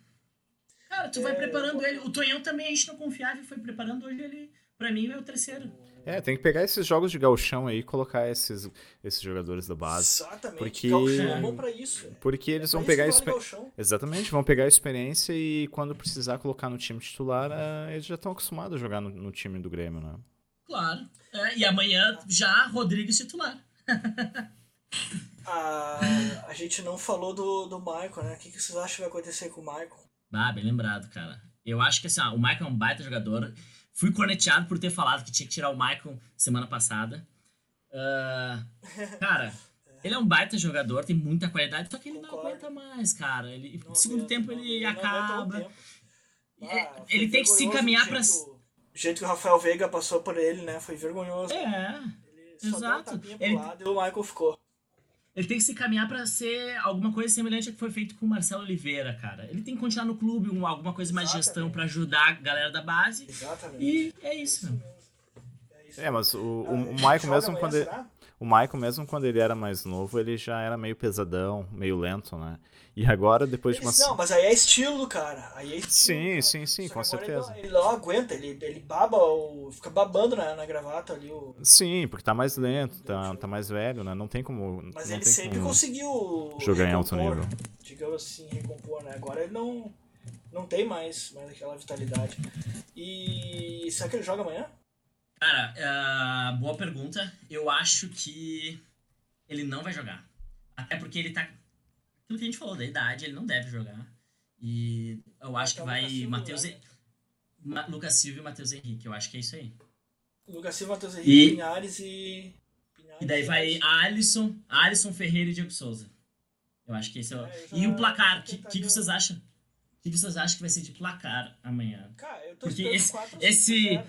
Cara, tu vai É, preparando eu- ele. O Tonhão também a gente não confiava e foi preparando hoje ele, pra mim, é o terceiro. É, tem que pegar esses jogos de gauchão aí e colocar esses, esses jogadores da base. Exatamente. Porque- Gauchão é bom pra isso. é. Porque eles É vão pegar vale. Exatamente, vão pegar a experiência e quando precisar colocar no time titular, eh, eles já estão acostumados a jogar no, no time do Grêmio, né? Claro. É, e amanhã já Rodrigues titular. A, a gente não falou do, do Michael, né? O que, que vocês acham que vai acontecer com o Michael? Ah, bem lembrado, cara. Eu acho que assim, ó, o Michael é um baita jogador. Fui corneteado por ter falado que tinha que tirar o Michael semana passada. Ah, cara, ele é um baita jogador, tem muita qualidade, só que ele não Concordo. aguenta mais, cara. Ele, Não no segundo aguenta, tempo não- ele não acaba. tempo. É, Ah, ele tem que se encaminhar jeito- O jeito que o Rafael Veiga passou por ele, né? Foi vergonhoso. É, Ele exato. Ele- lado e o Michael ficou. Ele tem que se encaminhar pra ser alguma coisa semelhante ao que foi feito com o Marcelo Oliveira, cara. Ele tem que continuar no clube, um- alguma coisa mais de gestão Exatamente. pra ajudar a galera da base. Exatamente. E é isso, meu. É isso. É, mas o, o, o Michael mesmo quando ele, será? O Michael mesmo quando ele era mais novo, ele já era meio pesadão, meio lento, né? E agora depois de uma Não, mas aí é estilo, cara. Aí é estilo, Sim, cara. sim, sim, Só com certeza. Ele não, ele não aguenta, ele, ele baba, o, fica babando na, na gravata ali. O, Sim, porque tá mais lento, tá, tá mais velho, né? Não tem como mas ele sempre conseguiu jogar em alto recompor, nível. Digamos assim, recompor, né? Agora ele não, não tem mais, mais aquela vitalidade. E será que ele joga amanhã? Cara, ah, boa pergunta. Eu acho que ele não vai jogar. Até porque ele tá. Aquilo que a gente falou da idade, ele não deve jogar. E eu acho que Então, vai Lucas Silva, Matheus. né? Ma- Lucas Silva e Matheus Henrique. Eu acho que é isso aí. Lucas Silva, Matheus E- Henrique, Pinhares e. Pinhares E daí vai Alisson, Alisson Ferreira e Diego Souza. Eu acho que esse é o. É, E o placar, o que, que, vocês acham? O que, vocês acham que vai ser de placar amanhã? Cara, eu tô Porque esse- 4 esse-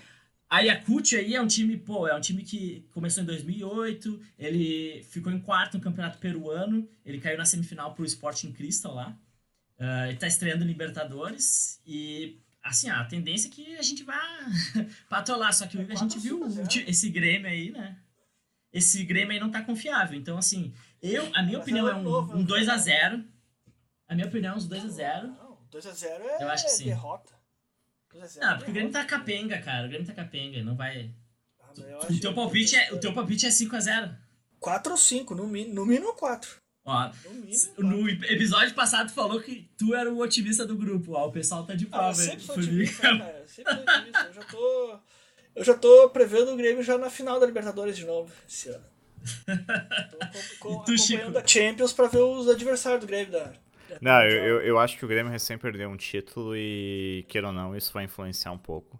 A Yakut aí é um time, pô, é um time que começou em 2008, ele ficou em quarto no Campeonato Peruano, ele caiu na semifinal pro Sporting Cristal lá. Ah, ele tá estreando Libertadores e, assim, a tendência é que a gente vá patolar, só que É a gente viu 4-5-0. o ti- esse Grêmio aí, né? esse Grêmio aí não tá confiável. Então, assim, eu, a minha Mas opinião é é um, novo, um é 2x0. A minha opinião é uns 2x0. Não, 2x0 é Eu acho que sim. derrota. 2 a 0 Não, é porque o Grêmio tá capenga, cara. O Grêmio tá capenga, não vai. Ah, O teu palpite é, o teu palpite é 5x0. 4 ou 5, no, mi- no mínimo 4. Ó, No mínimo. quatro. no episódio passado tu falou que tu era o otimista do grupo. Ó, o pessoal tá de Ah, eu prova, sempre Formiga. otimista, né, cara. Eu sempre sou otimista. Eu já tô. Eu já tô prevendo o Grêmio já na final da Libertadores de novo esse ano. Tô com- com- E tu, Chico? acompanhando a Champions pra ver os adversários do Grêmio da. Não, eu, eu, eu acho que o Grêmio recém perdeu um título e, queira ou não, isso vai influenciar um pouco.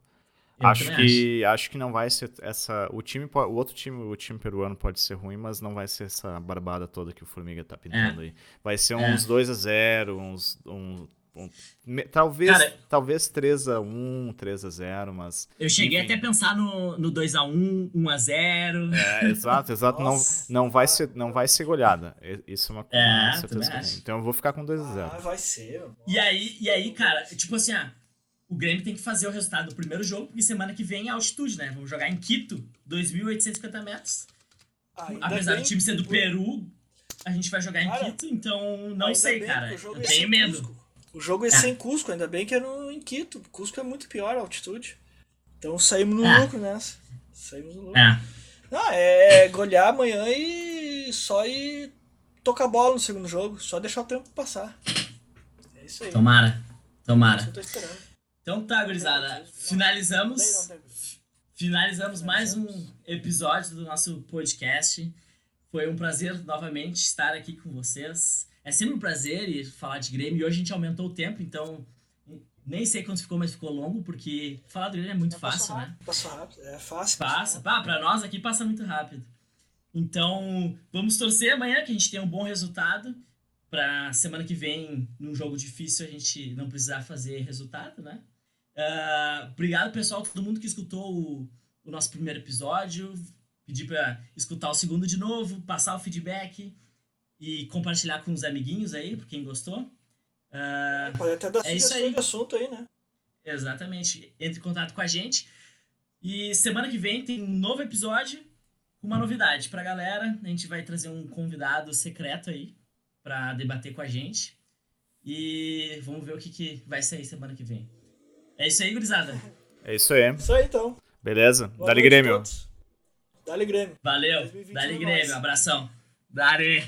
Eu acho que acho. que não vai ser essa. O time, o outro time, o time peruano pode ser ruim, mas não vai ser essa barbada toda que o Formiga tá pintando aí. Vai ser É. uns 2 a 0 uns. Me- talvez, Cara- talvez 3 a 1 3 a 0 mas. Eu cheguei Enfim. até a pensar no, no 2x1, 1x0. É, exato, exato. Não, Nossa. não, vai ser, não vai ser goleada. Isso é uma, É, certeza que. Então eu vou ficar com 2 a 0 Ah, vai ser. E aí, e aí, cara, tipo assim, ah, o Grêmio tem que fazer o resultado do primeiro jogo, porque semana que vem é altitude, né? Vamos jogar em Quito, 2.850 metros. Ainda Apesar bem do time ser do Peru, a gente vai jogar em Cara, Quito, então não sei, bem cara. Eu é tenho sem medo. O jogo é, É. sem Cusco, ainda bem que é no, em Quito. Cusco é muito pior a altitude. Então saímos no É. lucro nessa. Saímos no lucro. É, Não, é golear amanhã e só ir tocar bola no segundo jogo. Só deixar o tempo passar. É isso aí. tomara, tomara. eu tô esperando. Então tá, gurizada, finalizamos. Finalizamos mais um episódio do nosso podcast. Foi um prazer novamente estar aqui com vocês. É sempre um prazer e falar de Grêmio. E hoje a gente aumentou o tempo, então nem sei quanto ficou, mas ficou longo, porque falar do Grêmio é muito Passou fácil, né? rápido, Passou rápido. É fácil. Passa. Ah, pra nós aqui passa muito rápido. Então, vamos torcer amanhã que a gente tenha um bom resultado. Pra semana que vem, num jogo difícil, a gente não precisar fazer resultado, né? Ah, obrigado, pessoal, todo mundo que escutou o, o nosso primeiro episódio. Pedir pra escutar o segundo de novo, passar o feedback e compartilhar com os amiguinhos aí, por quem gostou. Rápido. Pode até dar É isso sugestão aí. de assunto aí, né? Exatamente. Entre em contato com a gente. E semana que vem tem um novo episódio com uma novidade pra galera. A gente vai trazer um convidado secreto aí pra debater com a gente. E vamos ver o que, que vai sair semana que vem. É isso aí, gurizada. É isso aí. Isso aí então. Beleza? Boa Dali noite a Grêmio. Dali Grêmio. Valeu. 2021 Dali é Grêmio. Abração. Dali.